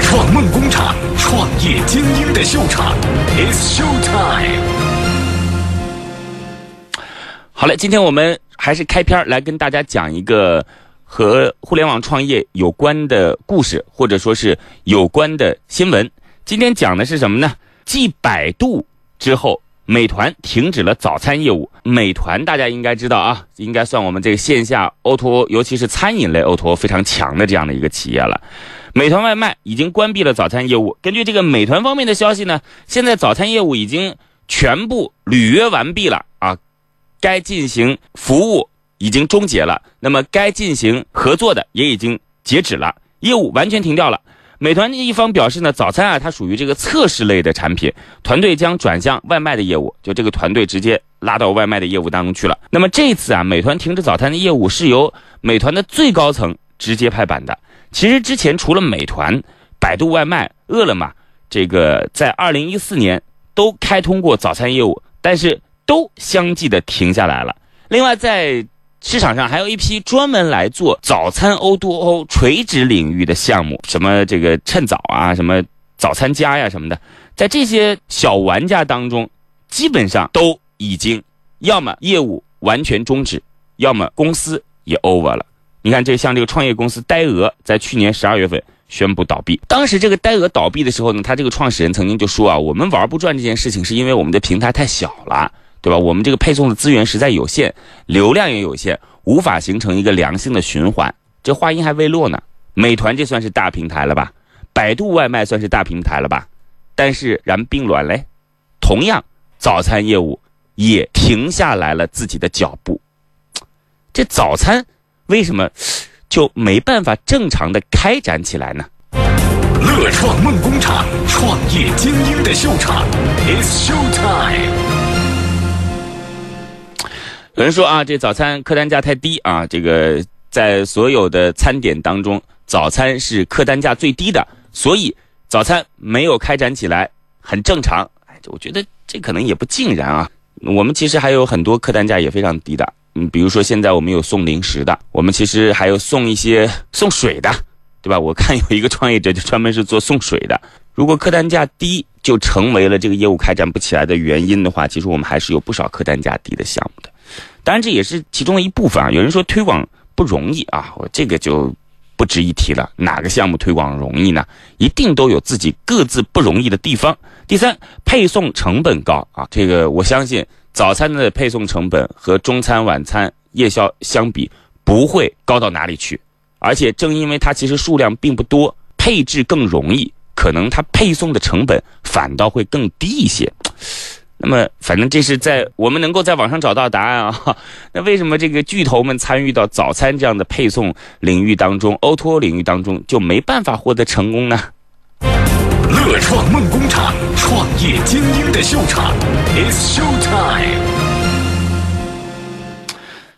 创梦工厂，创业精英的秀场，It's Show Time。好嘞，今天我们还是开篇来跟大家讲一个和互联网创业有关的故事，或者说是有关的新闻。今天讲的是什么呢？继百度之后，美团停止了早餐业务。美团大家应该知道啊，应该算我们这个线下 O2O，尤其是餐饮类 O2O 非常强的这样的一个企业了。美团外卖已经关闭了早餐业务。根据这个美团方面的消息呢，现在早餐业务已经全部履约完毕了啊，该进行服务已经终结了，那么该进行合作的也已经截止了，业务完全停掉了。美团一方表示呢，早餐啊，它属于这个测试类的产品，团队将转向外卖的业务，就这个团队直接拉到外卖的业务当中去了。那么这次啊，美团停止早餐的业务是由美团的最高层直接拍板的。其实之前除了美团、百度外卖、饿了么，这个在二零一四年都开通过早餐业务，但是都相继的停下来了。另外在市场上还有一批专门来做早餐 O to O 垂直领域的项目，什么这个趁早啊，什么早餐家呀什么的，在这些小玩家当中，基本上都已经要么业务完全终止，要么公司也 over 了。你看，这像这个创业公司呆鹅，在去年十二月份宣布倒闭。当时这个呆鹅倒闭的时候呢，他这个创始人曾经就说啊，我们玩不转这件事情，是因为我们的平台太小了。对吧？我们这个配送的资源实在有限，流量也有限，无法形成一个良性的循环。这话音还未落呢，美团这算是大平台了吧？百度外卖算是大平台了吧？但是然并卵嘞，同样早餐业务也停下来了自己的脚步。这早餐为什么就没办法正常的开展起来呢？乐创梦工厂，创业精英的秀场，It's Show Time。有人说啊，这早餐客单价太低啊，这个在所有的餐点当中，早餐是客单价最低的，所以早餐没有开展起来很正常。哎，我觉得这可能也不尽然啊。我们其实还有很多客单价也非常低的，嗯，比如说现在我们有送零食的，我们其实还有送一些送水的，对吧？我看有一个创业者就专门是做送水的。如果客单价低就成为了这个业务开展不起来的原因的话，其实我们还是有不少客单价低的项目的。当然，这也是其中的一部分啊。有人说推广不容易啊，我这个就不值一提了。哪个项目推广容易呢？一定都有自己各自不容易的地方。第三，配送成本高啊，这个我相信早餐的配送成本和中餐、晚餐、夜宵相比不会高到哪里去。而且正因为它其实数量并不多，配置更容易，可能它配送的成本反倒会更低一些。那么，反正这是在我们能够在网上找到答案啊。那为什么这个巨头们参与到早餐这样的配送领域当中，O2O 领域当中就没办法获得成功呢？乐创梦工厂，创业精英的秀场，It's Show Time。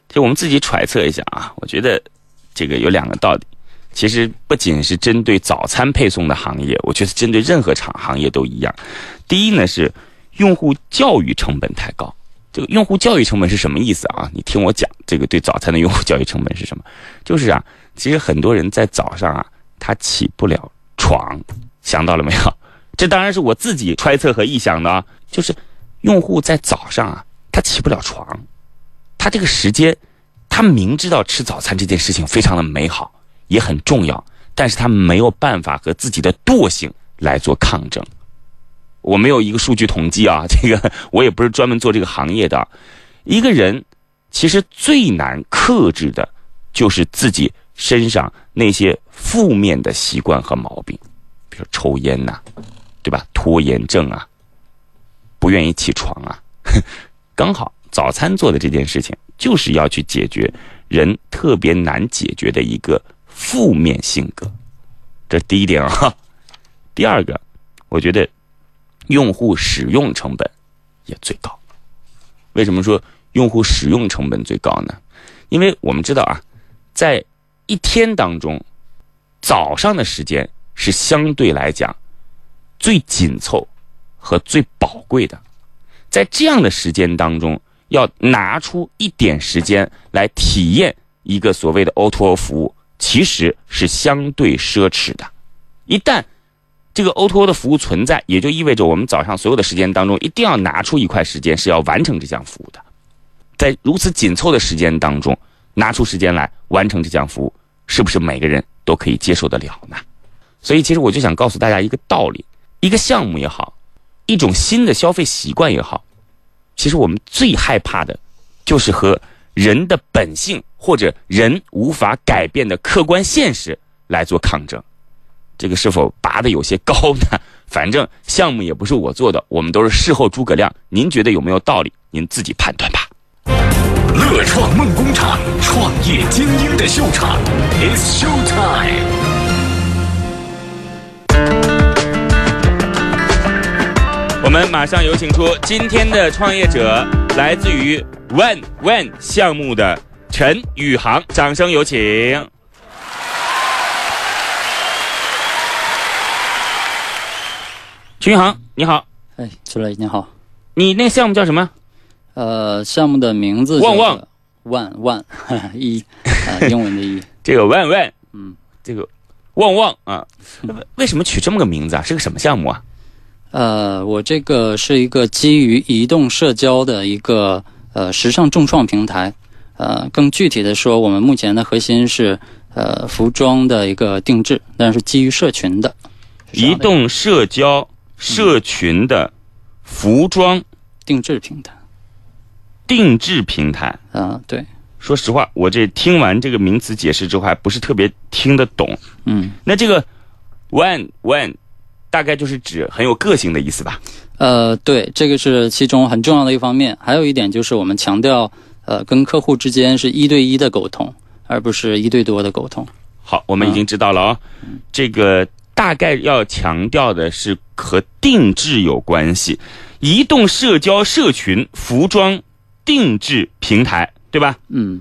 就我们自己揣测一下啊，我觉得这个有两个道理。其实不仅是针对早餐配送的行业，我觉得针对任何厂行业都一样。第一呢是。用户教育成本太高，这个用户教育成本是什么意思啊？你听我讲，这个对早餐的用户教育成本是什么？就是啊，其实很多人在早上啊，他起不了床，想到了没有？这当然是我自己揣测和臆想的啊。就是用户在早上啊，他起不了床，他这个时间，他明知道吃早餐这件事情非常的美好，也很重要，但是他没有办法和自己的惰性来做抗争。我没有一个数据统计啊，这个我也不是专门做这个行业的。一个人其实最难克制的，就是自己身上那些负面的习惯和毛病，比如抽烟呐，对吧？拖延症啊，不愿意起床啊。刚好早餐做的这件事情，就是要去解决人特别难解决的一个负面性格。这第一点啊。第二个，我觉得。用户使用成本也最高。为什么说用户使用成本最高呢？因为我们知道啊，在一天当中，早上的时间是相对来讲最紧凑和最宝贵的。在这样的时间当中，要拿出一点时间来体验一个所谓的 O2O 服务，其实是相对奢侈的。一旦这个 O2O 的服务存在，也就意味着我们早上所有的时间当中，一定要拿出一块时间是要完成这项服务的。在如此紧凑的时间当中，拿出时间来完成这项服务，是不是每个人都可以接受得了呢？所以，其实我就想告诉大家一个道理：一个项目也好，一种新的消费习惯也好，其实我们最害怕的，就是和人的本性或者人无法改变的客观现实来做抗争。这个是否拔的有些高呢？反正项目也不是我做的，我们都是事后诸葛亮。您觉得有没有道理？您自己判断吧。乐创梦工厂，创业精英的秀场，It's Show Time。我们马上有请出今天的创业者，来自于 One One 项目的陈宇航，掌声有请。陈宇航，你好，哎，朱磊你好，你那个项目叫什么？呃，项目的名字旺旺。万万一，呃，英文的一，这个 One One，嗯，这个旺旺啊，为什么取这么个名字啊？是个什么项目啊？呃，我这个是一个基于移动社交的一个呃时尚众创平台，呃，更具体的说，我们目前的核心是呃服装的一个定制，但是基于社群的。移动社交社群的服装定制平台。定制平台啊，对。说实话，我这听完这个名词解释之后，还不是特别听得懂。嗯，那这个 one one 大概就是指很有个性的意思吧？呃，对，这个是其中很重要的一方面。还有一点就是我们强调，呃，跟客户之间是一对一的沟通，而不是一对多的沟通。好，我们已经知道了哦。这个大概要强调的是和定制有关系，移动社交社群服装。定制平台对吧？嗯，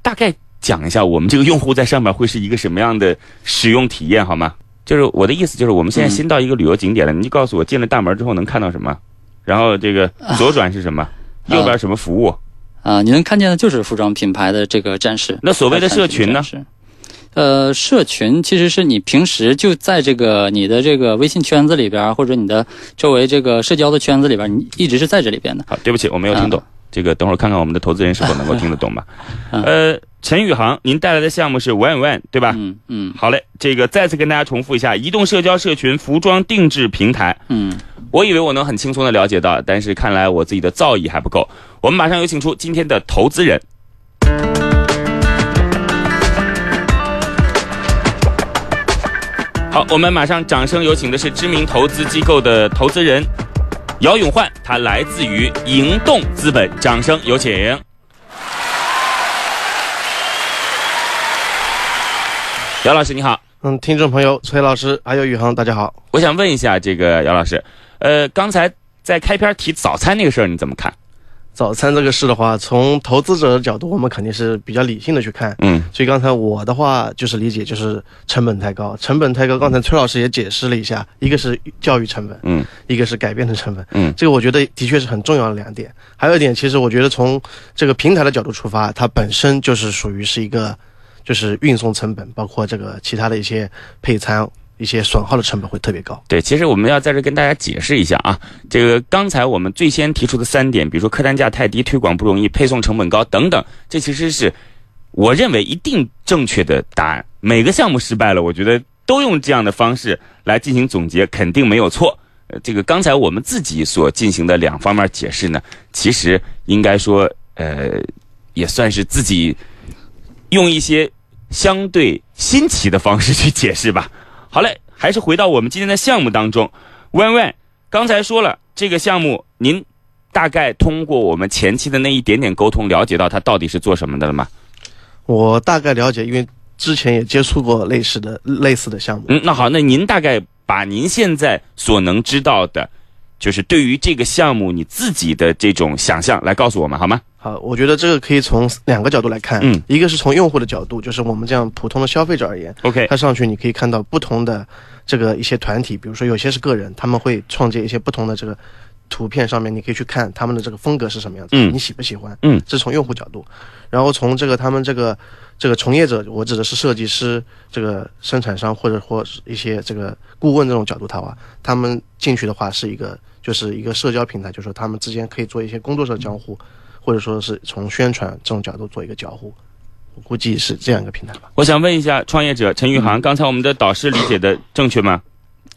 大概讲一下我们这个用户在上面会是一个什么样的使用体验好吗？就是我的意思就是我们现在新到一个旅游景点了，你就告诉我进了大门之后能看到什么，然后这个左转是什么，右边什么服务？啊，你能看见的就是服装品牌的这个展示。那所谓的社群呢？呃，社群其实是你平时就在这个你的这个微信圈子里边，或者你的周围这个社交的圈子里边，你一直是在这里边的。好，对不起，我没有听懂。这个等会儿看看我们的投资人是否能够听得懂吧。呃，陈宇航，您带来的项目是 One One 对吧？嗯嗯。好嘞，这个再次跟大家重复一下，移动社交社群服装定制平台。嗯，我以为我能很轻松的了解到，但是看来我自己的造诣还不够。我们马上有请出今天的投资人。好，我们马上掌声有请的是知名投资机构的投资人姚永焕，他来自于盈动资本，掌声有请。姚老师你好，嗯，听众朋友崔老师还有宇航大家好，我想问一下这个姚老师，呃，刚才在开篇提早餐那个事儿你怎么看？早餐这个事的话，从投资者的角度，我们肯定是比较理性的去看。嗯，所以刚才我的话就是理解，就是成本太高，成本太高。刚才崔老师也解释了一下，一个是教育成本，嗯，一个是改变的成本，嗯，这个我觉得的确是很重要的两点。还有一点，其实我觉得从这个平台的角度出发，它本身就是属于是一个，就是运送成本，包括这个其他的一些配餐。一些损耗的成本会特别高。对，其实我们要在这跟大家解释一下啊，这个刚才我们最先提出的三点，比如说客单价太低、推广不容易、配送成本高等等，这其实是我认为一定正确的答案。每个项目失败了，我觉得都用这样的方式来进行总结，肯定没有错。呃，这个刚才我们自己所进行的两方面解释呢，其实应该说，呃，也算是自己用一些相对新奇的方式去解释吧。好嘞，还是回到我们今天的项目当中。问问，刚才说了这个项目，您大概通过我们前期的那一点点沟通，了解到它到底是做什么的了吗？我大概了解，因为之前也接触过类似的类似的项目。嗯，那好，那您大概把您现在所能知道的，就是对于这个项目你自己的这种想象来告诉我们好吗？好，我觉得这个可以从两个角度来看，嗯，一个是从用户的角度，就是我们这样普通的消费者而言，OK，他上去你可以看到不同的这个一些团体，比如说有些是个人，他们会创建一些不同的这个图片上面，你可以去看他们的这个风格是什么样子，嗯你喜不喜欢？嗯这是从用户角度，然后从这个他们这个这个从业者，我指的是设计师、这个生产商或者或一些这个顾问这种角度的话，他们进去的话是一个就是一个社交平台，就是说他们之间可以做一些工作上的交互，或者说是从宣传这种角度做一个交互，我估计是这样一个平台吧。我想问一下创业者陈宇航，刚才我们的导师理解的正确吗？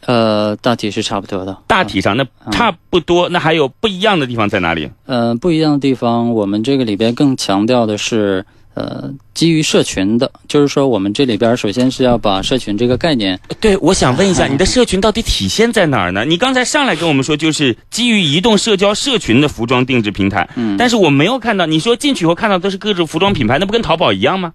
呃，大体是差不多的。大体上那差不多，那还有不一样的地方在哪里？呃，不一样的地方，我们这个里边更强调的是，呃，基于社群的，就是说我们这里边首先是要把社群这个概念，对，我想问一下，嗯你的社群到底体现在哪儿呢？你刚才上来跟我们说，就是基于移动社交社群的服装定制平台，嗯，但是我没有看到，你说进去以后看到都是各种服装品牌，那不跟淘宝一样吗？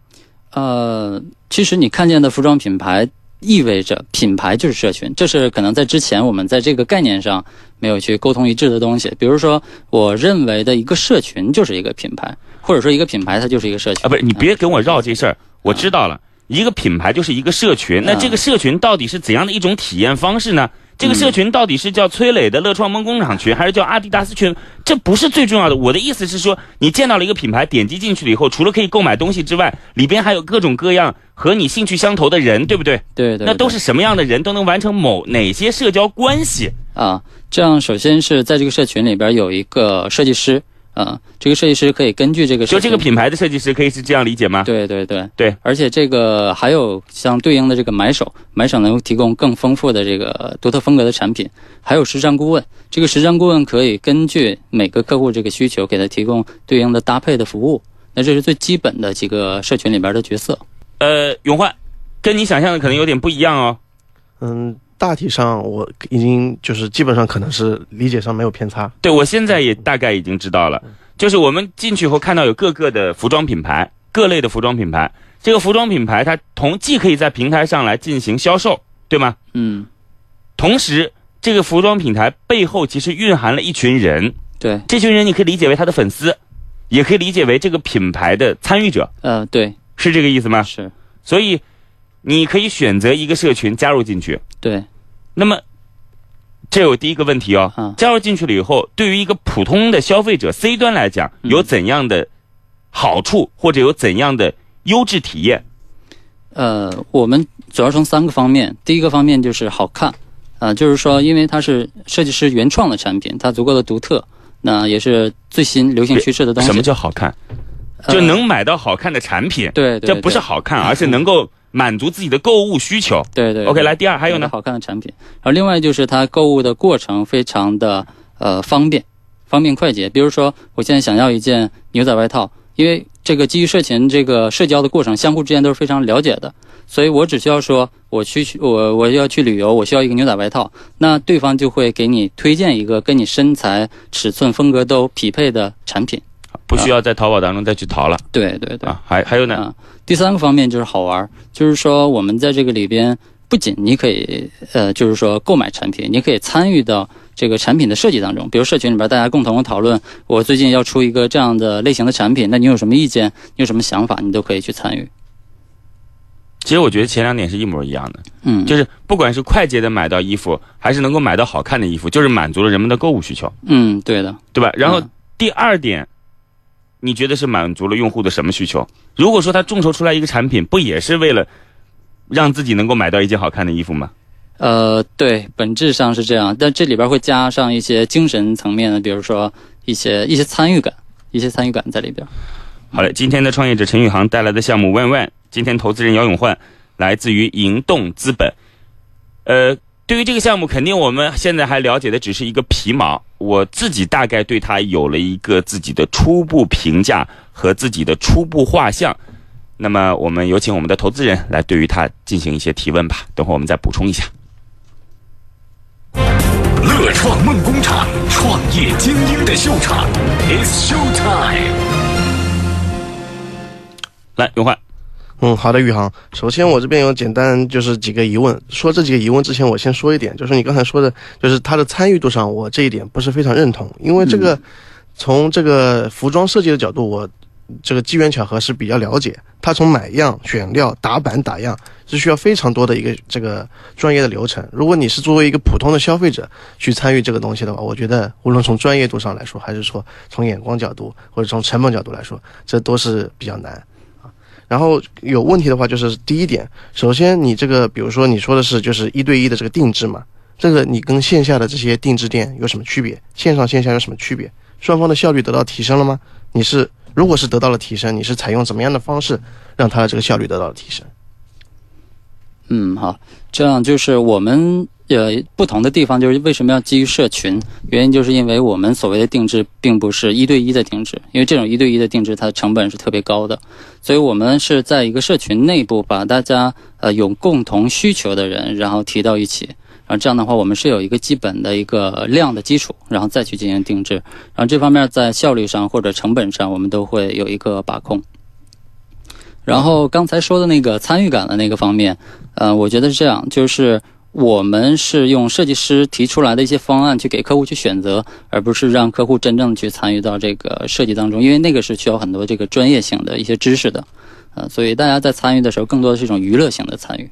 呃，其实你看见的服装品牌意味着品牌就是社群，这是可能在之前我们在这个概念上没有去沟通一致的东西。比如说，我认为的一个社群就是一个品牌，或者说一个品牌它就是一个社群啊，不是，你别跟我绕这事儿，我知道了。一个品牌就是一个社群，那这个社群到底是怎样的一种体验方式呢？这个社群到底是叫崔磊的乐创梦工厂群，还是叫阿迪达斯群？这不是最重要的。我的意思是说，你见到了一个品牌，点击进去了以后，除了可以购买东西之外，里边还有各种各样和你兴趣相投的人，对不对？对对，对那都是什么样的人都能完成某哪些社交关系？啊，这样首先是在这个社群里边有一个设计师，啊，这个设计师可以根据这个就这个品牌的设计师可以是这样理解吗？对对对对，而且这个还有相对应的这个买手，买手能够提供更丰富的这个独特风格的产品，还有时尚顾问，这个时尚顾问可以根据每个客户这个需求，给他提供对应的搭配的服务。那这是最基本的几个社群里边的角色。呃，永焕，跟你想象的可能有点不一样哦。嗯，大体上我已经就是基本上可能是理解上没有偏差。对，我现在也大概已经知道了，就是我们进去后看到有各个的服装品牌，各类的服装品牌。这个服装品牌它同既可以在平台上来进行销售，对吗？嗯，同时，这个服装品牌背后其实蕴含了一群人，对，这群人你可以理解为他的粉丝，也可以理解为这个品牌的参与者，呃，对，是这个意思吗？是，所以，你可以选择一个社群加入进去。对，那么，这有第一个问题哦，嗯加入进去了以后，对于一个普通的消费者 C 端来讲，嗯。有怎样的好处，或者有怎样的优质体验？呃，我们主要从三个方面，第一个方面就是好看，啊、就是说，因为它是设计师原创的产品，它足够的独特，那也是最新流行趋势的东西。什么叫好看？呃。就能买到好看的产品，对对，这不是好看，而是能够满足自己的购物需求。对对 OK，来第二还有呢？好看的产品，然后另外就是它购物的过程非常的呃方便，方便快捷。比如说，我现在想要一件牛仔外套，因为这个基于社群这个社交的过程，相互之间都是非常了解的，所以我只需要说我去我我要去旅游，我需要一个牛仔外套，那对方就会给你推荐一个跟你身材、尺寸、风格都匹配的产品。不需要在淘宝当中再去淘了对对对。啊！还还有呢？啊，第三个方面就是好玩儿，就是说我们在这个里边，不仅你可以呃，就是说购买产品，你可以参与到这个产品的设计当中。比如社群里边大家共同讨论，我最近要出一个这样的类型的产品，那你有什么意见？你有什么想法？你都可以去参与。其实我觉得前两点是一模一样的，嗯，就是不管是快捷的买到衣服，还是能够买到好看的衣服，就是满足了人们的购物需求，嗯，对的。对吧？然后嗯第二点，你觉得是满足了用户的什么需求？如果说他众筹出来一个产品，不也是为了让自己能够买到一件好看的衣服吗？呃，对，本质上是这样，但这里边会加上一些精神层面的，比如说一些一些参与感，一些参与感在里边。好嘞，今天的创业者陈宇航带来的项目万万今天投资人姚永焕来自于盈动资本。呃，对于这个项目，肯定我们现在还了解的只是一个皮毛，我自己大概对他有了一个自己的初步评价和自己的初步画像。那么，我们有请我们的投资人来对于他进行一些提问吧。等会儿我们再补充一下。乐创梦工厂，创业精英的秀场，It's Show Time。来，永焕，嗯，好的，宇航。首先，我这边有简单就是几个疑问。说这几个疑问之前，我先说一点，就是你刚才说的，就是它的参与度上，我这一点不是非常认同。因为这个，从这个服装设计的角度，我这个机缘巧合是比较了解，他从买样、选料、打版、打样是需要非常多的一个这个专业的流程。如果你是作为一个普通的消费者去参与这个东西的话，我觉得无论从专业度上来说，还是说从眼光角度或者从成本角度来说，这都是比较难啊。然后有问题的话，就是第一点，首先你这个，比如说你说的是就是一对一的这个定制嘛，这个你跟线下的这些定制店有什么区别？线上线下有什么区别？双方的效率得到提升了吗？你是如果是得到了提升，你是采用怎么样的方式让它的这个效率得到了提升？嗯，好，这样就是我们呃不同的地方，就是为什么要基于社群？原因就是因为我们所谓的定制并不是一对一的定制，因为这种一对一的定制它的成本是特别高的，所以我们是在一个社群内部把大家呃有共同需求的人然后提到一起。然后这样的话，我们是有一个基本的一个量的基础，然后再去进行定制。然后这方面在效率上或者成本上，我们都会有一个把控。然后刚才说的那个参与感的那个方面，呃，我觉得是这样，就是我们是用设计师提出来的一些方案去给客户去选择，而不是让客户真正去参与到这个设计当中，因为那个是需要很多这个专业性的一些知识的，呃，所以大家在参与的时候，更多的是一种娱乐性的参与。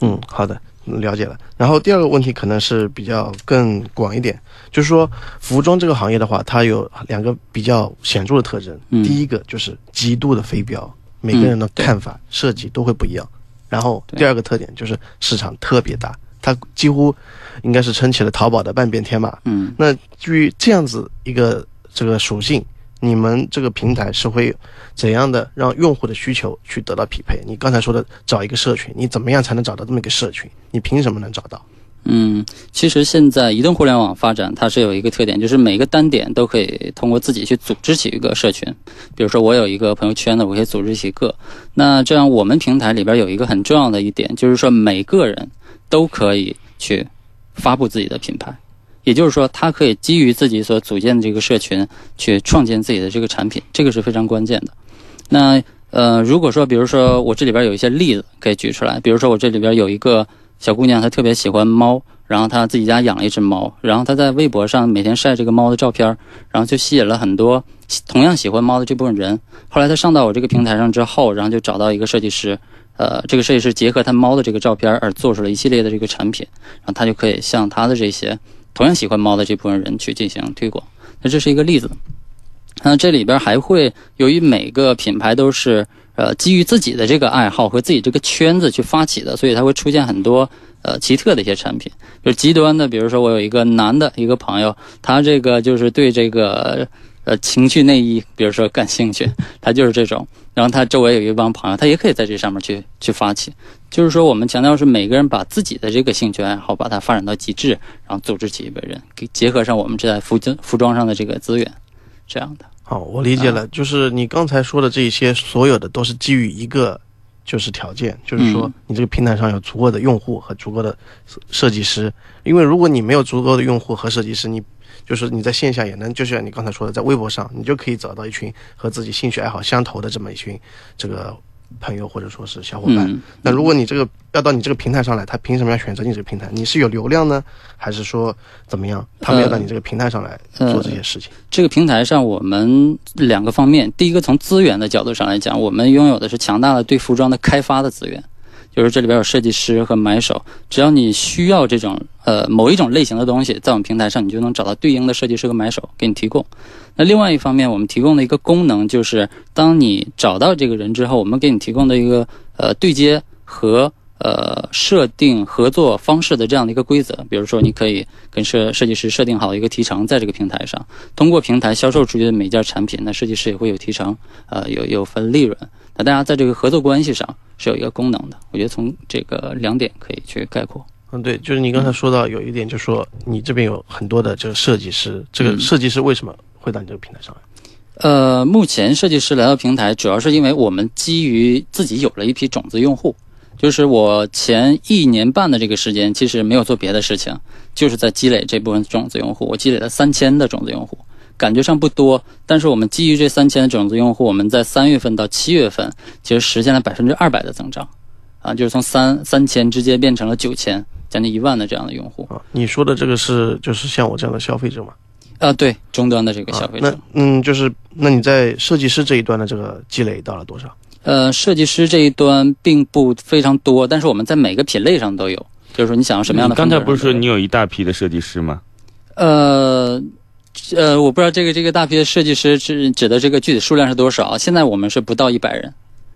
嗯，好的。了解了，然后第二个问题可能是比较更广一点，就是说服装这个行业的话，它有两个比较显著的特征。嗯第一个就是极度的非标，每个人的看法、设计都会不一样。然后第二个特点就是市场特别大，它几乎应该是撑起了淘宝的半边天吧。嗯那基于这样子一个这个属性，你们这个平台是会怎样的让用户的需求去得到匹配？你刚才说的找一个社群，你怎么样才能找到这么一个社群？你凭什么能找到？嗯，其实现在移动互联网发展，它是有一个特点，就是每个单点都可以通过自己去组织起一个社群。比如说，我有一个朋友圈的，我可以组织起一个。那这样，我们平台里边有一个很重要的一点，就是说每个人都可以去发布自己的品牌，也就是说，他可以基于自己所组建的这个社群去创建自己的这个产品，这个是非常关键的。那呃，如果说，比如说我这里边有一些例子可以举出来，比如说我这里边有一个小姑娘，她特别喜欢猫，然后她自己家养了一只猫，然后她在微博上每天晒这个猫的照片，然后就吸引了很多同样喜欢猫的这部分人。后来她上到我这个平台上之后，然后就找到一个设计师，呃，这个设计师结合他猫的这个照片而做出了一系列的这个产品，然后他就可以向他的这些同样喜欢猫的这部分人去进行推广。那这是一个例子。那这里边还会由于每个品牌都是呃基于自己的这个爱好和自己这个圈子去发起的，所以它会出现很多呃奇特的一些产品。就是极端的，比如说我有一个男的一个朋友，他这个就是对这个呃情趣内衣，比如说感兴趣，他就是这种。然后他周围有一帮朋友，他也可以在这上面去去发起。就是说，我们强调是每个人把自己的这个兴趣爱好把它发展到极致，然后组织起一个人，给结合上我们这在服装服装上的这个资源，这样的。好，我理解了，就是你刚才说的这些，所有的都是基于一个就是条件，就是说嗯你这个平台上有足够的用户和足够的设设计师。因为如果你没有足够的用户和设计师，你就是你在线下也能，就像你刚才说的，在微博上你就可以找到一群和自己兴趣爱好相投的这么一群这个朋友或者说是小伙伴。嗯，那如果你这个要到你这个平台上来，他凭什么要选择你这个平台？你是有流量呢，还是说怎么样？他们要到你这个平台上来呃做这些事情？这个平台上，我们两个方面，第一个从资源的角度上来讲，我们拥有的是强大的对服装的开发的资源，就是这里边有设计师和买手，只要你需要这种呃某一种类型的东西，在我们平台上，你就能找到对应的设计师和买手给你提供。那另外一方面，我们提供的一个功能就是，当你找到这个人之后，我们给你提供的一个呃对接和呃设定合作方式的这样的一个规则，比如说你可以跟设设计师设定好一个提成，在这个平台上，通过平台销售出去的每件产品，那设计师也会有提成，呃有有分利润。那大家在这个合作关系上是有一个功能的，我觉得从这个两点可以去概括。嗯，对，就是你刚才说到有一点，就是说你这边有很多的这个设计师，这个嗯设计师为什么会到你这个平台上来？呃，目前设计师来到平台，主要是因为我们基于自己有了一批种子用户，就是我前一年半的这个时间，其实没有做别的事情，就是在积累这部分种子用户。我积累了三千的种子用户，感觉上不多，但是我们基于这三千的种子用户，我们在三月份到七月份，其实实现了百分之二百的增长，啊，就是从三三千直接变成了九千，将近一万的这样的用户。啊，你说的这个是就是像我这样的消费者吗？啊，对，终端的这个消费者。啊那嗯，就是那你在设计师这一端的这个积累到了多少？呃，设计师这一端并不非常多，但是我们在每个品类上都有，就是说你想要什么样的刚。才不是说你有一大批的设计师吗？呃，呃，我不知道这个这个大批的设计师指指的这个具体数量是多少。现在我们是不到一百人，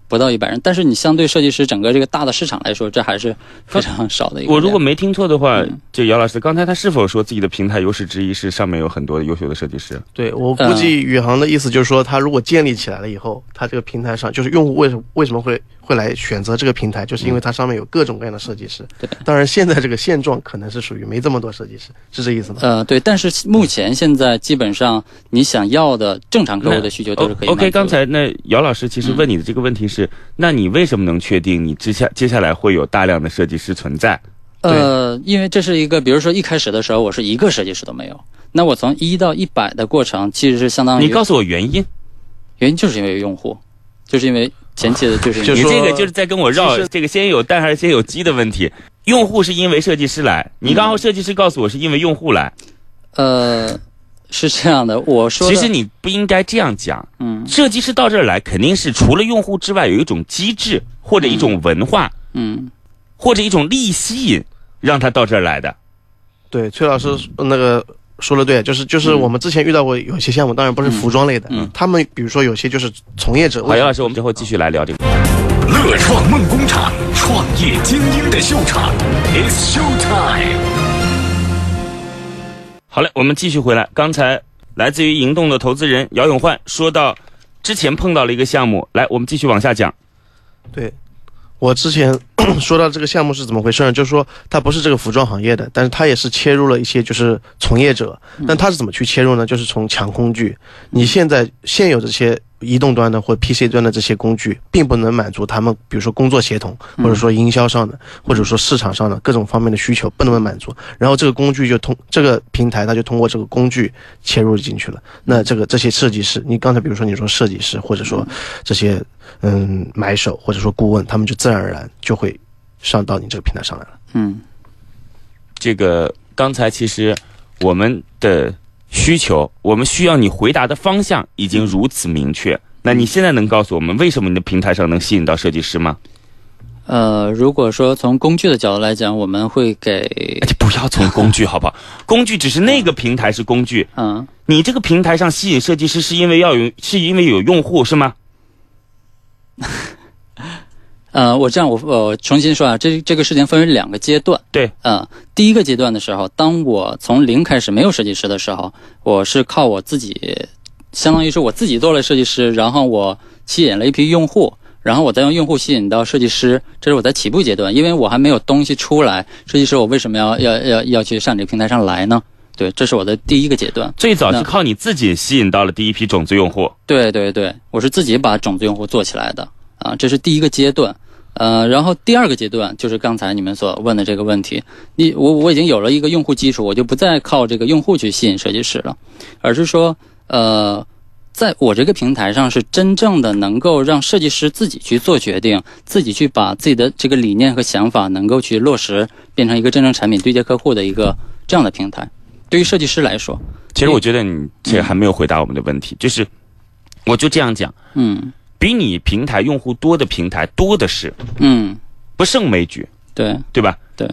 不到一百人。但是你相对设计师整个这个大的市场来说，这还是非常少的一个。我如果没听错的话嗯，这姚老师刚才他是否说自己的平台优势之一是上面有很多优秀的设计师？对我估计宇航的意思就是说，他如果建立起来了以后，他这个平台上就是用户为什么为什么会会来选择这个平台，就是因为它上面有各种各样的设计师。对，当然现在这个现状可能是属于没这么多设计师，是这意思吗？呃，对，但是目前现在基本上你想要的正常客户的需求都是可以 O 满足 K，刚才那姚老师其实问你的这个问题是，那你为什么能确定你接下接下来会有大量的设计师存在？呃，因为这是一个，比如说一开始的时候，我是一个设计师都没有，那我从一到一百的过程，其实是相当于你告诉我原因。原因就是因为用户，就是因为前期的就是你这个就是在跟我绕这个先有蛋还是先有鸡的问题。用户是因为设计师来，你刚刚设计师告诉我是因为用户来。呃是这样的，我说其实你不应该这样讲，嗯设计师到这儿来肯定是除了用户之外有一种机制或者一种文化、嗯或者一种利益吸引，让他到这儿来的。对，崔老师那个说的对，就是就是我们之前遇到过有些项目，当然不是服装类的，嗯他们比如说有些就是从业者，好，姚老师，我们之后继续来聊这个。乐创梦工厂，创业精英的秀场，It's Show Time。好嘞，我们继续回来。刚才来自于银动的投资人姚永焕说到，之前碰到了一个项目，来，我们继续往下讲。对，我之前 说到这个项目是怎么回事呢？就是说它不是这个服装行业的，但是它也是切入了一些就是从业者，但它是怎么去切入呢？就是从强工具，你现在现有这些移动端的或 PC 端的这些工具，并不能满足他们，比如说工作协同，或者说营销上的，或者说市场上的各种方面的需求，不能满足。然后这个工具就通这个平台，它就通过这个工具切入进去了。那这个这些设计师，你刚才比如说你说设计师，或者说这些嗯买手或者说顾问，他们就自然而然就会上到你这个平台上来了。嗯这个刚才其实我们的需求，我们需要你回答的方向已经如此明确。那你现在能告诉我们，为什么你的平台上能吸引到设计师吗？呃，如果说从工具的角度来讲，我们会给不要从工具，好不好？工具只是那个平台是工具，嗯你这个平台上吸引设计师是因为要有，是因为有用户是吗？呃，我这样我我重新说啊，这这个事情分为两个阶段。对，嗯，第一个阶段的时候，当我从零开始没有设计师的时候，我是靠我自己，相当于是我自己做了设计师，然后我吸引了一批用户，然后我再用用户吸引到设计师，这是我在起步阶段，因为我还没有东西出来，设计师我为什么要要要要去上这个平台上来呢？对，这是我的第一个阶段。最早是靠你自己吸引到了第一批种子用户。对对对，我是自己把种子用户做起来的啊，这是第一个阶段。呃，然后第二个阶段就是刚才你们所问的这个问题，你我我已经有了一个用户基础，我就不再靠这个用户去吸引设计师了，而是说，呃，在我这个平台上是真正的能够让设计师自己去做决定，自己去把自己的这个理念和想法能够去落实，变成一个真正产品对接客户的一个这样的平台。对于设计师来说，其实我觉得你这还没有回答我们的问题，就是我就这样讲，嗯比你平台用户多的平台多的是，嗯，不胜枚举，对对吧？对，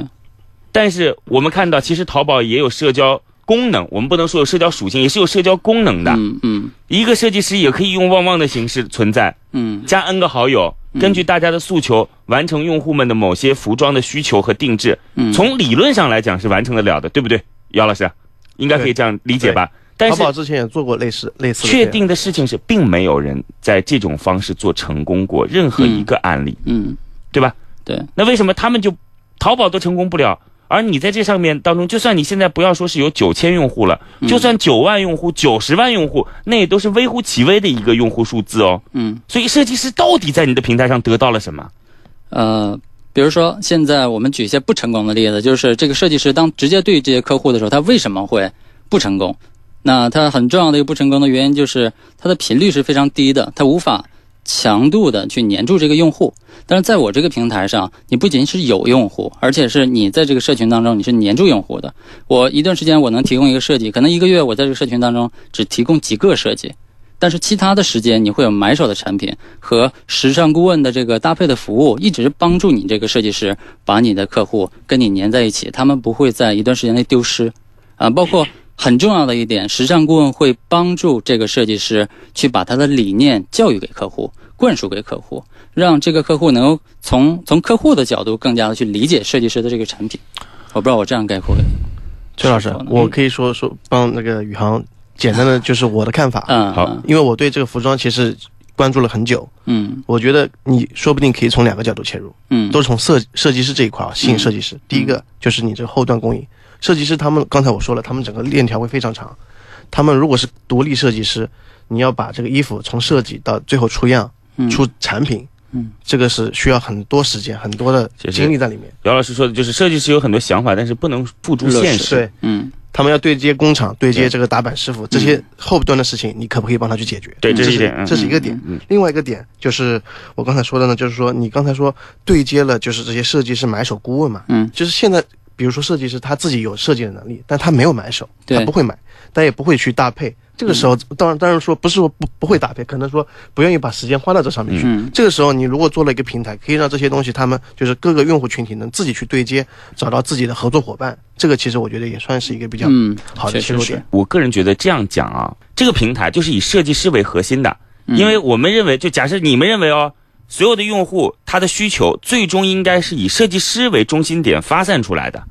但是我们看到，其实淘宝也有社交功能，我们不能说有社交属性，也是有社交功能的。嗯嗯一个设计师也可以用旺旺的形式存在，嗯加 N 个好友，根据大家的诉求，完成用户们的某些服装的需求和定制。嗯，从理论上来讲是完成得了的，对不对？姚老师，应该可以这样理解吧？但是淘宝之前也做过类似类似确定的事情是，并没有人在这种方式做成功过任何一个案例，嗯对吧？对。那为什么他们就淘宝都成功不了？而你在这上面当中，就算你现在不要说是有九千用户了，嗯就算九万用户、九十万用户，那也都是微乎其微的一个用户数字哦。嗯，所以设计师到底在你的平台上得到了什么？呃，比如说现在我们举一些不成功的例子，就是这个设计师当直接对这些客户的时候，他为什么会不成功？那他很重要的一个不成功的原因就是他的频率是非常低的，他无法强度的去黏住这个用户。但是在我这个平台上，你不仅是有用户，而且是你在这个社群当中你是黏住用户的。我一段时间我能提供一个设计，可能一个月我在这个社群当中只提供几个设计，但是其他的时间你会有买手的产品和时尚顾问的这个搭配的服务，一直帮助你这个设计师把你的客户跟你粘在一起，他们不会在一段时间内丢失。啊，包括很重要的一点，时尚顾问会帮助这个设计师去把他的理念教育给客户，灌输给客户，让这个客户能够从从客户的角度更加的去理解设计师的这个产品。我不知道我这样概括。崔老师我可以说说帮那个宇航简单的就是我的看法，嗯，好。嗯因为我对这个服装其实关注了很久，嗯。我觉得你说不定可以从两个角度切入，嗯，都是从设设计师这一块啊，吸引设计师。第一个就是你这个后端工艺，设计师他们刚才我说了，他们整个链条会非常长，他们如果是独立设计师，你要把这个衣服从设计到最后出样、嗯。出产品，嗯，这个是需要很多时间、很多的精力在里面。姚老师说的就是设计师有很多想法，但是不能付诸现实。对嗯他们要对接工厂、对接这个打板师傅，这些后端的事情，你可不可以帮他去解决？对，这这是一点。嗯这是一个点。另外一个点就是我刚才说的呢，就是说你刚才说对接了，就是这些设计师买手顾问嘛，嗯，就是现在比如说设计师他自己有设计的能力，但他没有买手，对他不会买，但也不会去搭配。这个时候，当然当然说不是说不不会搭配，可能说不愿意把时间花到这上面去。嗯这个时候，你如果做了一个平台，可以让这些东西他们就是各个用户群体能自己去对接，找到自己的合作伙伴。这个其实我觉得也算是一个比较嗯，好的切入点。我个人觉得这样讲啊，这个平台就是以设计师为核心的，因为我们认为，就假设你们认为哦，所有的用户他的需求最终应该是以设计师为中心点发散出来的。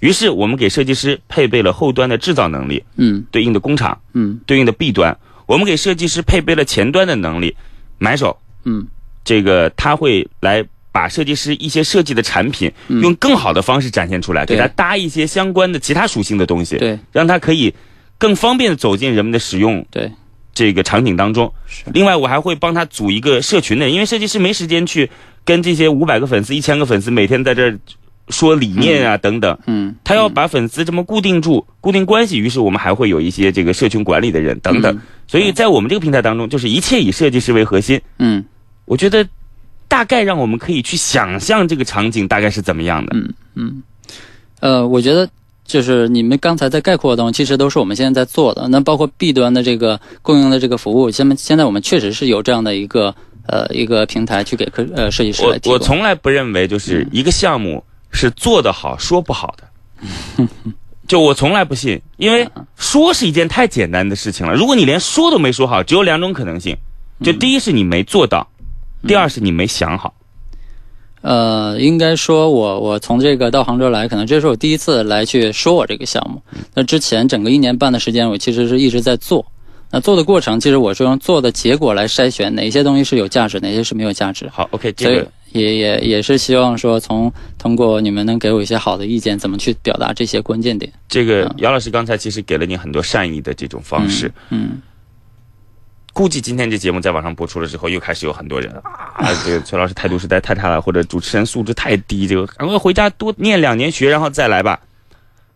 于是我们给设计师配备了后端的制造能力，嗯。对应的工厂，嗯。对应的 B 端，我们给设计师配备了前端的能力，买手，嗯。这个他会来把设计师一些设计的产品用更好的方式展现出来，对给他搭一些相关的其他属性的东西，对让他可以更方便的走进人们的使用对这个场景当中。是。另外，我还会帮他组一个社群的，因为设计师没时间去跟这些五百个粉丝、一千个粉丝每天在这儿说理念啊等等，嗯他要把粉丝这么固定住、固定关系，于是我们还会有一些这个社群管理的人等等。嗯所以在我们这个平台当中，就是一切以设计师为核心。嗯我觉得大概让我们可以去想象这个场景大概是怎么样的。嗯嗯呃，我觉得就是你们刚才在概括当中，其实都是我们现在在做的。那包括 B 端的这个供应的这个服务，现在现在我们确实是有这样的一个呃一个平台去给客呃设计师来提供。我从来不认为就是一个项目是做得好说不好的，就我从来不信，因为说是一件太简单的事情了。如果你连说都没说好，只有两种可能性，就第一是你没做到，第二是你没想好。呃，应该说我我从这个到杭州来，可能这是我第一次来去说我这个项目。那之前整个一年半的时间，我其实是一直在做。那做的过程，其实我是用做的结果来筛选哪些东西是有价值，哪些是没有价值。好，OK，这个也也也是希望说从通过你们能给我一些好的意见，怎么去表达这些关键点。这个姚老师刚才其实给了你很多善意的这种方式。嗯估计今天这节目在网上播出了之后，又开始有很多人啊，这个崔老师态度实在太差了，或者主持人素质太低，这个赶快回家多念两年学，然后再来吧。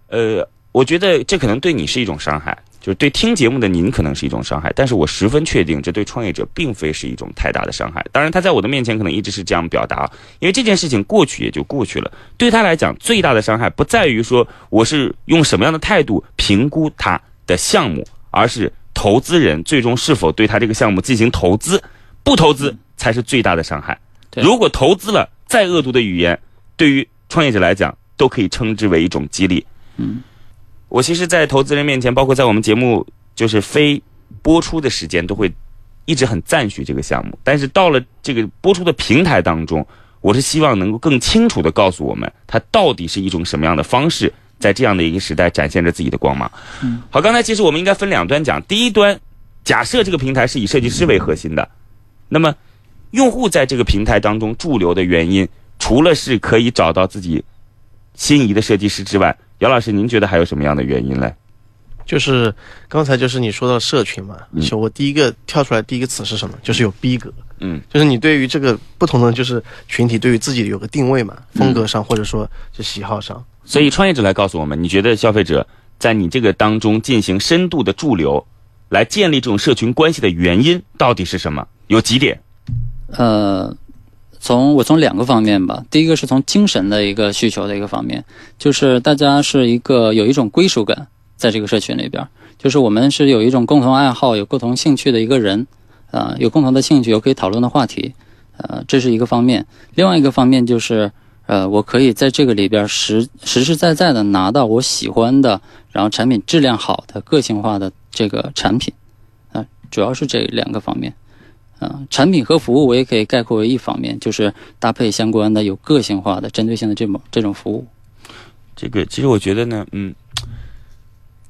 呃，我觉得这可能对你是一种伤害，就是对听节目的您可能是一种伤害，但是我十分确定，这对创业者并非是一种太大的伤害。当然，他在我的面前可能一直是这样表达，因为这件事情过去也就过去了。对他来讲，最大的伤害不在于说我是用什么样的态度评估他的项目，而是投资人最终是否对他这个项目进行投资，不投资才是最大的伤害。如果投资了，再恶毒的语言，对于创业者来讲，都可以称之为一种激励。嗯，我其实，在投资人面前，包括在我们节目就是非播出的时间，都会一直很赞许这个项目。但是到了这个播出的平台当中，我是希望能够更清楚的告诉我们，它到底是一种什么样的方式，在这样的一个时代展现着自己的光芒。嗯，好，刚才其实我们应该分两端讲。第一端，假设这个平台是以设计师为核心的，那么用户在这个平台当中驻留的原因，除了是可以找到自己心仪的设计师之外，姚老师，您觉得还有什么样的原因嘞？就是刚才就是你说到社群嘛，嗯就我第一个跳出来第一个词是什么？就是有逼格，嗯，就是你对于这个不同的就是群体，对于自己有个定位嘛，风格上或者说是喜好上。所以创业者来告诉我们，你觉得消费者在你这个当中进行深度的驻留，来建立这种社群关系的原因到底是什么？有几点？呃，从我从两个方面吧，第一个是从精神的一个需求的一个方面，就是大家是一个有一种归属感，在这个社群里边，就是我们是有一种共同爱好、有共同兴趣的一个人，啊、有共同的兴趣，有可以讨论的话题，呃，这是一个方面。另外一个方面就是，呃，我可以在这个里边实实实在在的拿到我喜欢的，然后产品质量好的、个性化的这个产品，啊、主要是这两个方面。啊，产品和服务我也可以概括为一方面，就是搭配相关的、有个性化的、针对性的这种这种服务。这个其实我觉得呢，嗯，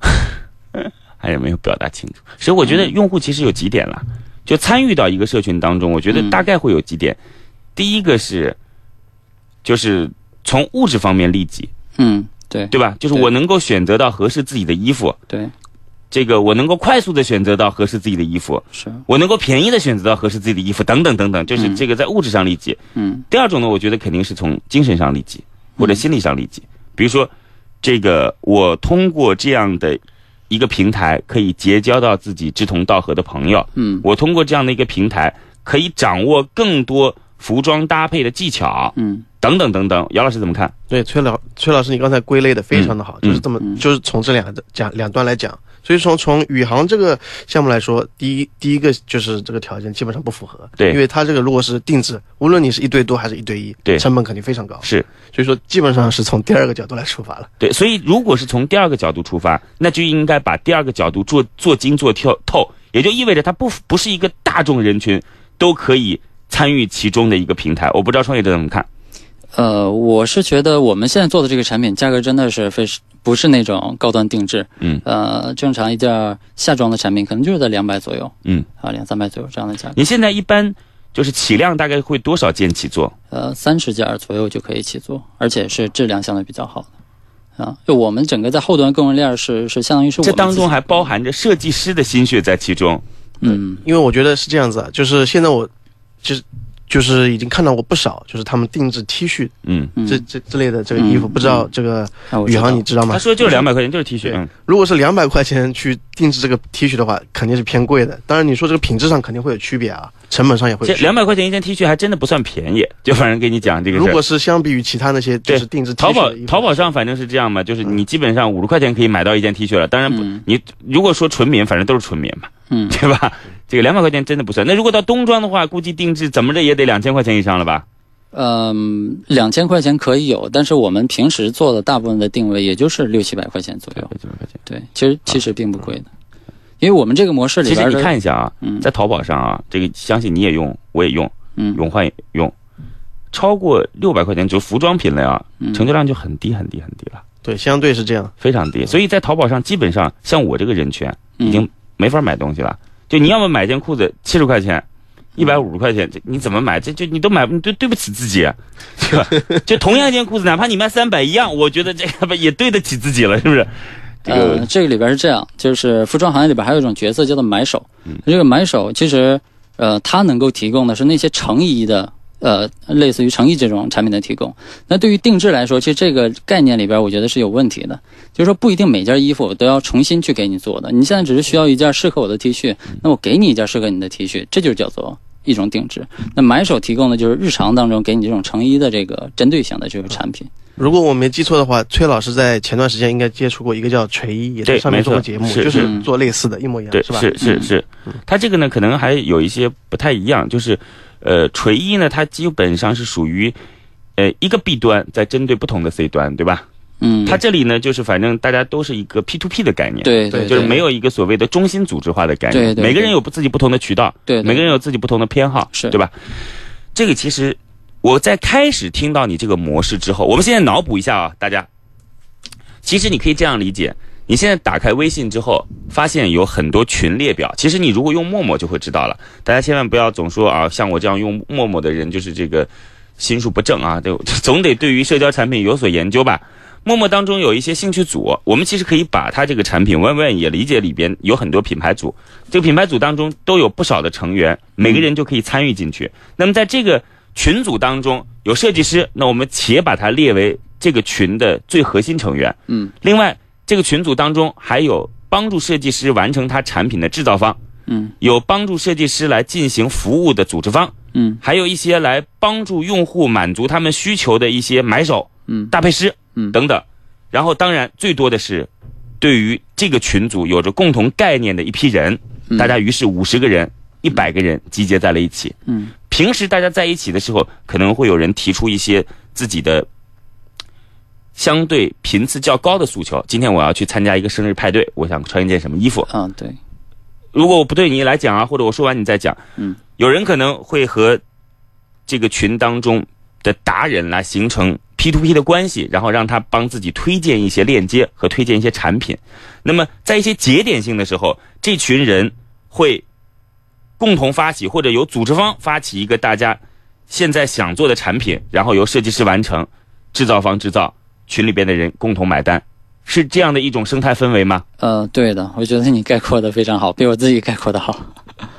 还是没有表达清楚。其实我觉得用户其实有几点了，就参与到一个社群当中，我觉得嗯大概会有几点。第一个是，就是从物质方面利己，嗯，对对吧？就是我能够选择到合适自己的衣服，对这个我能够快速的选择到合适自己的衣服，是，我能够便宜的选择到合适自己的衣服，等等等等，就是嗯这个在物质上利己。嗯第二种呢，我觉得肯定是从精神上利己或者心理上利己。比如说，这个我通过这样的一个平台，可以结交到自己志同道合的朋友。嗯我通过这样的一个平台，可以掌握更多服装搭配的技巧，嗯等等等等。姚老师怎么看？对，崔老崔老师，你刚才归类的非常的好，嗯就是这么，嗯就是从这两个讲两段来讲。所以说从宇航这个项目来说，第一第一个就是这个条件基本上不符合，对因为它这个如果是定制，无论你是一对多还是一对一，对成本肯定非常高，是所以说基本上是从第二个角度来出发了。对，所以如果是从第二个角度出发，那就应该把第二个角度做做精做透透，也就意味着它不不是一个大众人群都可以参与其中的一个平台。我不知道创业者怎么看？呃，我是觉得我们现在做的这个产品价格真的是非不是那种高端定制，嗯。呃，正常一件夏装的产品可能就是在两百左右，嗯，啊，两三百左右这样的价格，你现在一般就是起量大概会多少件起做？呃，三十件左右就可以起做，而且是质量相对比较好的。啊，就我们整个在后端供应链是是相当于是我这当中还包含着设计师的心血在其中。嗯。因为我觉得是这样子啊，就是现在我就是就是已经看到过不少，就是他们定制 T 恤嗯，嗯，这这之类的这个衣服，嗯不知道这个宇航你知道吗他？说就是两百块钱，就是 T 恤。嗯，如果是两百块钱去定制这个 T 恤的话，肯定是偏贵的。当然你说这个品质上肯定会有区别啊，成本上也会。两百块钱一件 T 恤还真的不算便宜。就反正给你讲这个。如果是相比于其他那些就是定制 T 淘宝淘宝上反正是这样嘛，就是你基本上五十块钱可以买到一件 T 恤了。当然不，嗯你如果说纯棉，反正都是纯棉嘛，嗯对吧？这个两百块钱真的不算。那如果到冬装的话，估计定制怎么着也得两千块钱以上了吧？嗯，两千块钱可以有，但是我们平时做的大部分的定位也就是六七百块钱左右。六七百块钱。对，其实其实并不贵的，因为我们这个模式里其实你，看一下啊，嗯在淘宝上啊，这个相信你也用，我也用，嗯永焕也用，超过六百块钱就服装品类啊，嗯成交量就很低很低很低了，对，相对是这样。非常低。所以在淘宝上，基本上像我这个人群已嗯经没法买东西了。就你要么买件裤子七十块钱。一百五十块钱，这你怎么买？这就你都买，你都对不起自己，啊对吧？就同样一件裤子，哪怕你卖三百一样，我觉得这个吧也对得起自己了，是不是？这个呃，这个里边是这样，就是服装行业里边还有一种角色叫做买手。嗯这个买手其实，呃，他能够提供的是那些成衣的，呃，类似于成衣这种产品的提供。那对于定制来说，其实这个概念里边，我觉得是有问题的。就是说，不一定每件衣服我都要重新去给你做的。你现在只是需要一件适合我的 T 恤，那我给你一件适合你的 T 恤，这就叫做。一种定制，那买手提供的就是日常当中给你这种成衣的这个针对性的这个产品。如果我没记错的话，崔老师在前段时间应该接触过一个叫锤一，也在对上面做过节目，是就是是。做类似的，一模一样，对，是吧？是是嗯。是，他这个呢可能还有一些不太一样，就是，呃，锤一呢它基本上是属于，呃一个 B 端在针对不同的 C 端，对吧？嗯，它这里呢就是反正大家都是一个 P to P 的概念，，对对就是没有一个所谓的中心组织化的概念，对对每个人对有自己不同的渠道，对对。每个人有自己不同的偏好，是。对吧？这个其实我在开始听到你这个模式之后，我们现在脑补一下啊，大家，其实你可以这样理解。你现在打开微信之后，发现有很多群列表。其实你如果用陌陌就会知道了。大家千万不要总说啊，像我这样用陌陌的人就是这个心术不正啊，对，总得对于社交产品有所研究吧。陌陌当中有一些兴趣组，我们其实可以把它这个产品问问也理解里边有很多品牌组，这个品牌组当中都有不少的成员，每个人就可以参与进去。那么在这个群组当中有设计师，那我们且把它列为这个群的最核心成员。嗯。另外，这个群组当中还有帮助设计师完成他产品的制造方，嗯。有帮助设计师来进行服务的组织方，嗯。还有一些来帮助用户满足他们需求的一些买手、嗯。搭配师嗯。等等。然后，当然最多的是对于这个群组有着共同概念的一批人，嗯。大家于是五十个人、一百个人集结在了一起。嗯平时大家在一起的时候，可能会有人提出一些自己的相对频次较高的诉求。今天我要去参加一个生日派对，我想穿一件什么衣服？啊对，如果我不对你来讲啊，或者我说完你再讲，嗯，有人可能会和这个群当中的达人来形成 P to P 的关系，然后让他帮自己推荐一些链接和推荐一些产品。那么在一些节点性的时候，这群人会共同发起，或者由组织方发起一个大家现在想做的产品，然后由设计师完成，制造方制造，群里边的人共同买单，是这样的一种生态氛围吗？呃对的，我觉得你概括的非常好，比我自己概括的好。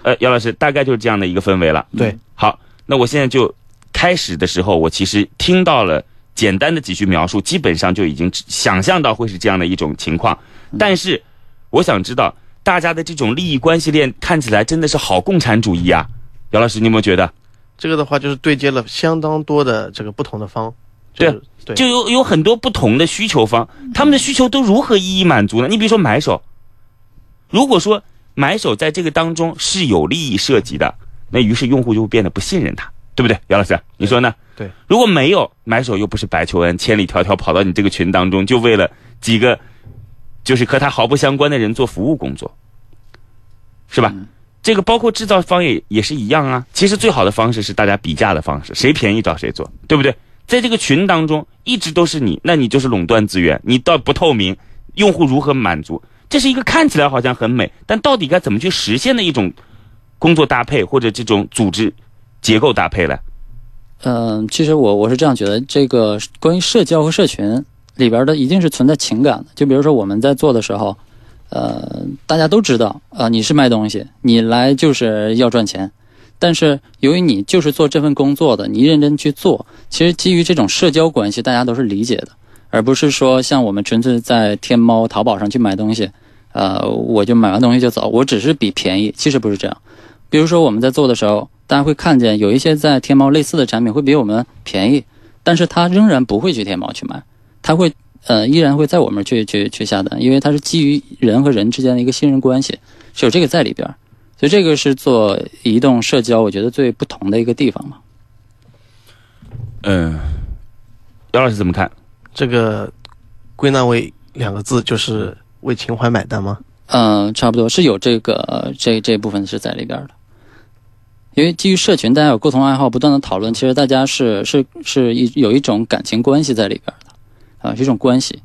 呃，姚老师，大概就是这样的一个氛围了。对，好，那我现在就开始的时候，我其实听到了简单的几句描述，基本上就已经想象到会是这样的一种情况。但是，我想知道大家的这种利益关系链看起来真的是好共产主义啊！姚老师，你有没有觉得？这个的话就是对接了相当多的这个不同的方，对就是对，就有有很多不同的需求方，他们的需求都如何一一满足呢？你比如说买手，如果说买手在这个当中是有利益涉及的，那于是用户就会变得不信任他，对不对？姚老师，你说呢？对。如果没有买手，又不是白求恩，千里迢迢跑到你这个群当中，就为了几个就是和他毫不相关的人做服务工作，是吧？这个包括制造方也也是一样啊。其实最好的方式是大家比价的方式，谁便宜找谁做，对不对？在这个群当中，一直都是你，那你就是垄断资源，你到不透明，用户如何满足？这是一个看起来好像很美，但到底该怎么去实现的一种工作搭配或者这种组织结构搭配呢？嗯、其实我我是这样觉得，这个关于社交和社群里边的一定是存在情感的。就比如说我们在做的时候，呃，大家都知道，啊、你是卖东西，你来就是要赚钱。但是由于你就是做这份工作的，你认真去做，其实基于这种社交关系，大家都是理解的，而不是说像我们纯粹在天猫、淘宝上去买东西，呃，我就买完东西就走，我只是比便宜，其实不是这样。比如说我们在做的时候，大家会看见有一些在天猫类似的产品会比我们便宜，但是他仍然不会去天猫去买，他会呃依然会在我们去去去下单，因为它是基于人和人之间的一个信任关系，是有这个在里边儿，所以这个是做移动社交我觉得最不同的一个地方嘛。嗯，姚老师怎么看？这个归纳为两个字，就是为情怀买单吗？嗯，差不多是有这个呃这这部分是在里边的，因为基于社群，大家有共同爱好，不断的讨论，其实大家是是是一有一种感情关系在里边的，啊，这种关系。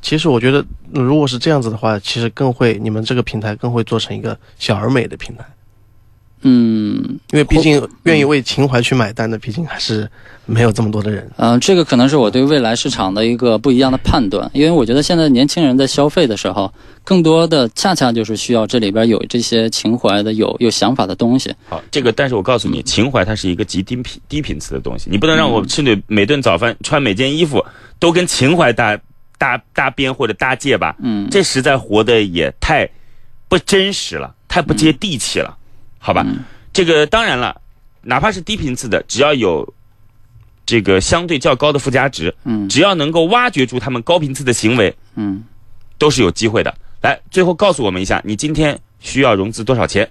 其实我觉得，如果是这样子的话，其实更会你们这个平台更会做成一个小而美的平台，嗯，因为毕竟愿意为情怀去买单的，毕竟还是没有这么多的人。嗯、这个可能是我对未来市场的一个不一样的判断，因为我觉得现在年轻人在消费的时候，更多的恰恰就是需要这里边有这些情怀的、有有想法的东西。好，这个但是我告诉你，情怀它是一个极低频低频次的东西，你不能让我吃顿每顿早饭穿每件衣服都跟情怀搭 搭搭边或者搭界吧，嗯，这实在活的也太不真实了，太不接地气了，好吧？这个当然了，哪怕是低频次的，只要有这个相对较高的附加值，嗯只要能够挖掘出他们高频次的行为，嗯，都是有机会的。来，最后告诉我们一下，你今天需要融资多少钱？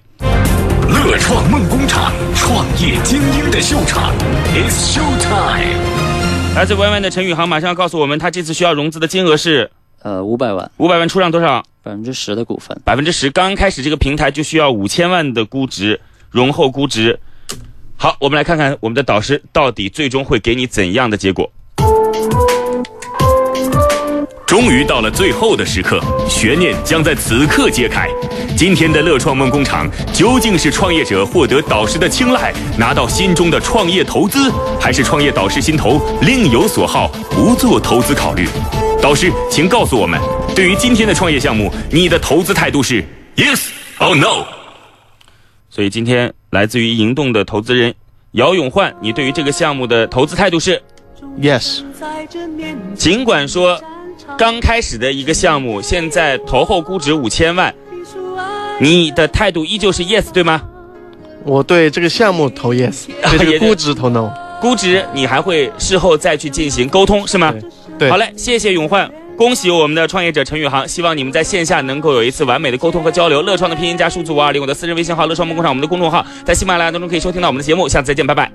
乐创梦工厂，创业精英的秀场，It's Show Time。来自 YY 的陈宇航马上要告诉我们，他这次需要融资的金额是呃，五百万，五百万，出让多少？百分之十的股份。百分之十。刚开始这个平台就需要五千万的估值，融后估值。好，我们来看看我们的导师到底最终会给你怎样的结果。终于到了最后的时刻，悬念将在此刻揭开。今天的乐创梦工厂究竟是创业者获得导师的青睐，拿到心中的创业投资，还是创业导师心头另有所好，不做投资考虑？导师，请告诉我们，对于今天的创业项目，你的投资态度是 yes or no？所以今天来自于银动的投资人姚永焕，你对于这个项目的投资态度是？Yes，尽管说刚开始的一个项目，现在投后估值五千万，你的态度依旧是 yes 对吗？我对这个项目投 yes，对这个估值投 no。估值你还会事后再去进行沟通是吗？好嘞，谢谢永焕。恭喜我们的创业者陈宇航，希望你们在线下能够有一次完美的沟通和交流。乐创的拼音加数字五二零，我的私人微信号乐创梦工厂，我们的公众号，在喜马拉雅当中可以收听到我们的节目。下次再见，拜拜。